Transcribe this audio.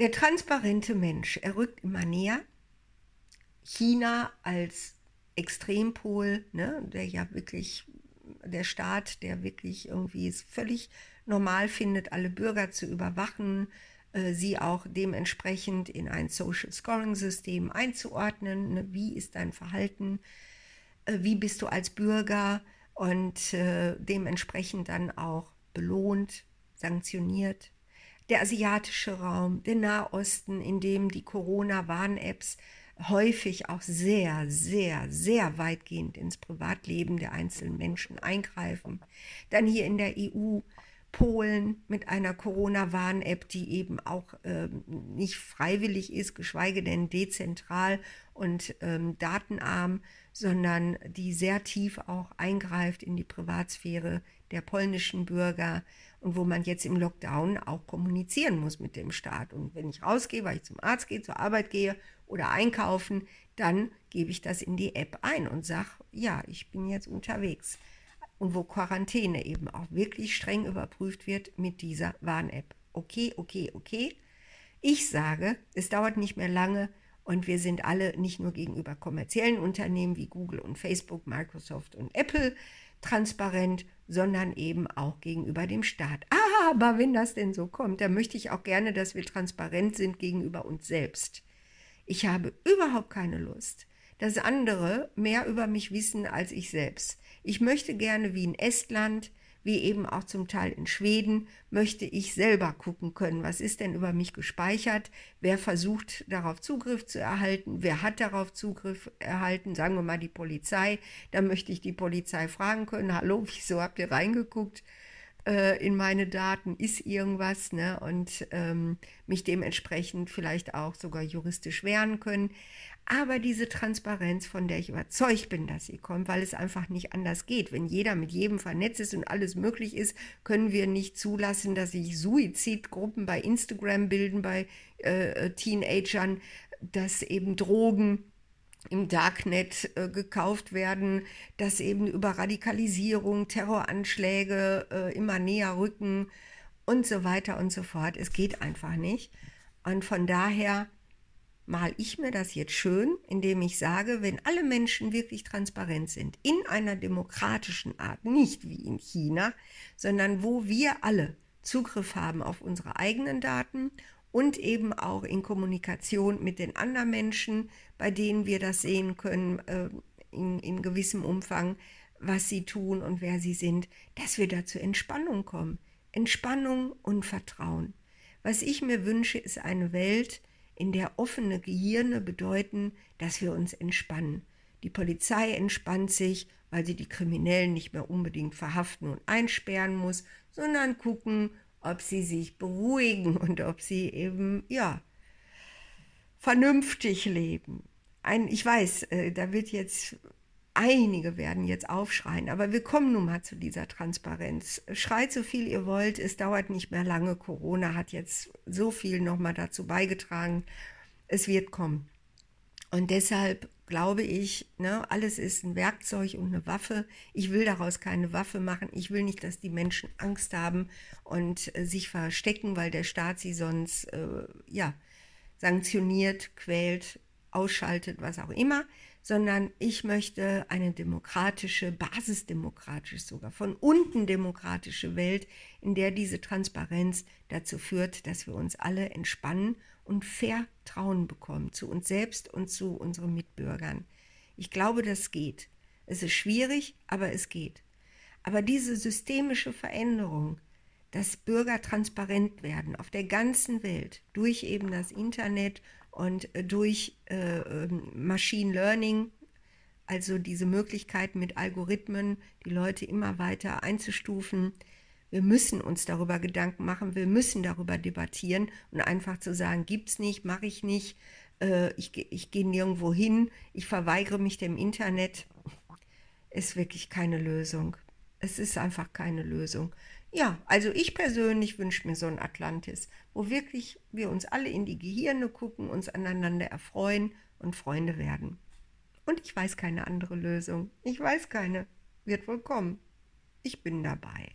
Der transparente Mensch, er rückt immer näher. China als Extrempol, ne, der ja wirklich, der Staat, der wirklich irgendwie es völlig normal findet, alle Bürger zu überwachen, äh, sie auch dementsprechend in ein Social Scoring System einzuordnen. Ne, wie ist dein Verhalten? Äh, wie bist du als Bürger? Und äh, dementsprechend dann auch belohnt, sanktioniert. Der asiatische Raum, der Nahosten, in dem die Corona-Warn-Apps häufig auch sehr, sehr, sehr weitgehend ins Privatleben der einzelnen Menschen eingreifen. Dann hier in der EU Polen mit einer Corona-Warn-App, die eben auch ähm, nicht freiwillig ist, geschweige denn dezentral und ähm, datenarm, sondern die sehr tief auch eingreift in die Privatsphäre der polnischen Bürger und wo man jetzt im Lockdown auch kommunizieren muss mit dem Staat. Und wenn ich rausgehe, weil ich zum Arzt gehe, zur Arbeit gehe oder einkaufen, dann gebe ich das in die App ein und sage, ja, ich bin jetzt unterwegs. Und wo Quarantäne eben auch wirklich streng überprüft wird mit dieser Warn-App. Okay, okay, okay. Ich sage, es dauert nicht mehr lange und wir sind alle nicht nur gegenüber kommerziellen Unternehmen wie Google und Facebook, Microsoft und Apple transparent, sondern eben auch gegenüber dem Staat. Aber wenn das denn so kommt, dann möchte ich auch gerne, dass wir transparent sind gegenüber uns selbst. Ich habe überhaupt keine Lust, dass andere mehr über mich wissen als ich selbst. Ich möchte gerne wie in Estland, wie eben auch zum Teil in Schweden, möchte ich selber gucken können, was ist denn über mich gespeichert, wer versucht darauf Zugriff zu erhalten, wer hat darauf Zugriff erhalten, sagen wir mal die Polizei, dann möchte ich die Polizei fragen können, hallo, wieso habt ihr reingeguckt? Äh, in meine Daten, ist irgendwas, ne? Und ähm, mich dementsprechend vielleicht auch sogar juristisch wehren können. Aber diese Transparenz, von der ich überzeugt bin, dass sie kommt, weil es einfach nicht anders geht. Wenn jeder mit jedem vernetzt ist und alles möglich ist, können wir nicht zulassen, dass sich Suizidgruppen bei Instagram bilden, bei äh, Teenagern, dass eben Drogen im Darknet äh, gekauft werden, dass eben über Radikalisierung, Terroranschläge äh, immer näher rücken und so weiter und so fort. Es geht einfach nicht. Und von daher mal ich mir das jetzt schön, indem ich sage, wenn alle Menschen wirklich transparent sind, in einer demokratischen Art, nicht wie in China, sondern wo wir alle Zugriff haben auf unsere eigenen Daten und eben auch in Kommunikation mit den anderen Menschen, bei denen wir das sehen können, äh, in, in gewissem Umfang, was sie tun und wer sie sind, dass wir da zur Entspannung kommen. Entspannung und Vertrauen. Was ich mir wünsche, ist eine Welt, in der offene Gehirne bedeuten, dass wir uns entspannen. Die Polizei entspannt sich, weil sie die Kriminellen nicht mehr unbedingt verhaften und einsperren muss, sondern gucken, ob sie sich beruhigen und ob sie eben, ja, vernünftig leben. Ein, ich weiß, äh, da wird jetzt, einige werden jetzt aufschreien, aber wir kommen nun mal zu dieser Transparenz. Schreit so viel ihr wollt, es dauert nicht mehr lange. Corona hat jetzt so viel nochmal dazu beigetragen. Es wird kommen. Und deshalb glaube ich, ne, alles ist ein Werkzeug und eine Waffe. Ich will daraus keine Waffe machen. Ich will nicht, dass die Menschen Angst haben und äh, sich verstecken, weil der Staat sie sonst äh, ja, sanktioniert, quält, ausschaltet, was auch immer, sondern ich möchte eine demokratische, basisdemokratische sogar, von unten demokratische Welt, in der diese Transparenz dazu führt, dass wir uns alle entspannen und Vertrauen bekommen zu uns selbst und zu unseren Mitbürgern. Ich glaube, das geht. Es ist schwierig, aber es geht. Aber diese systemische Veränderung, dass Bürger transparent werden auf der ganzen Welt durch eben das Internet und durch äh, ähm, Machine Learning, also diese Möglichkeit mit Algorithmen, die Leute immer weiter einzustufen, wir müssen uns darüber Gedanken machen, wir müssen darüber debattieren und einfach zu sagen, gibt es nicht, mache ich nicht, äh, ich, ich gehe nirgendwo hin, ich verweigere mich dem Internet, ist wirklich keine Lösung. Es ist einfach keine Lösung. Ja, also ich persönlich wünsche mir so ein Atlantis, wo wirklich wir uns alle in die Gehirne gucken, uns aneinander erfreuen und Freunde werden. Und ich weiß keine andere Lösung. Ich weiß keine. Wird wohl kommen. Ich bin dabei.